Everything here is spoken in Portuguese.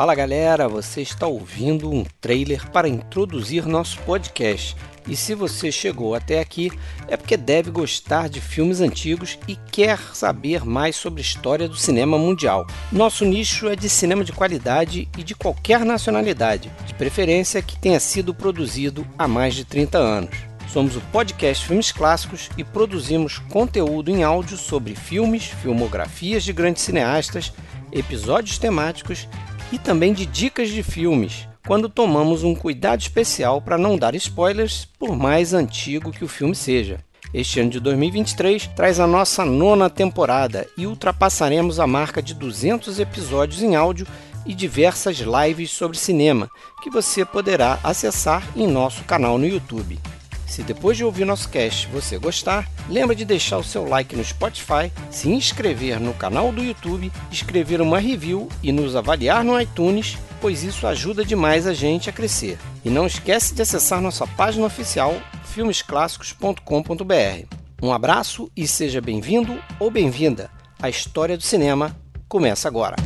Fala galera, você está ouvindo um trailer para introduzir nosso podcast. E se você chegou até aqui, é porque deve gostar de filmes antigos e quer saber mais sobre a história do cinema mundial. Nosso nicho é de cinema de qualidade e de qualquer nacionalidade, de preferência que tenha sido produzido há mais de 30 anos. Somos o podcast Filmes Clássicos e produzimos conteúdo em áudio sobre filmes, filmografias de grandes cineastas, episódios temáticos e também de dicas de filmes, quando tomamos um cuidado especial para não dar spoilers, por mais antigo que o filme seja. Este ano de 2023 traz a nossa nona temporada e ultrapassaremos a marca de 200 episódios em áudio e diversas lives sobre cinema, que você poderá acessar em nosso canal no YouTube. Se depois de ouvir nosso cast você gostar, lembra de deixar o seu like no Spotify, se inscrever no canal do YouTube, escrever uma review e nos avaliar no iTunes, pois isso ajuda demais a gente a crescer. E não esquece de acessar nossa página oficial filmesclassicos.com.br. Um abraço e seja bem-vindo ou bem-vinda. A história do cinema começa agora.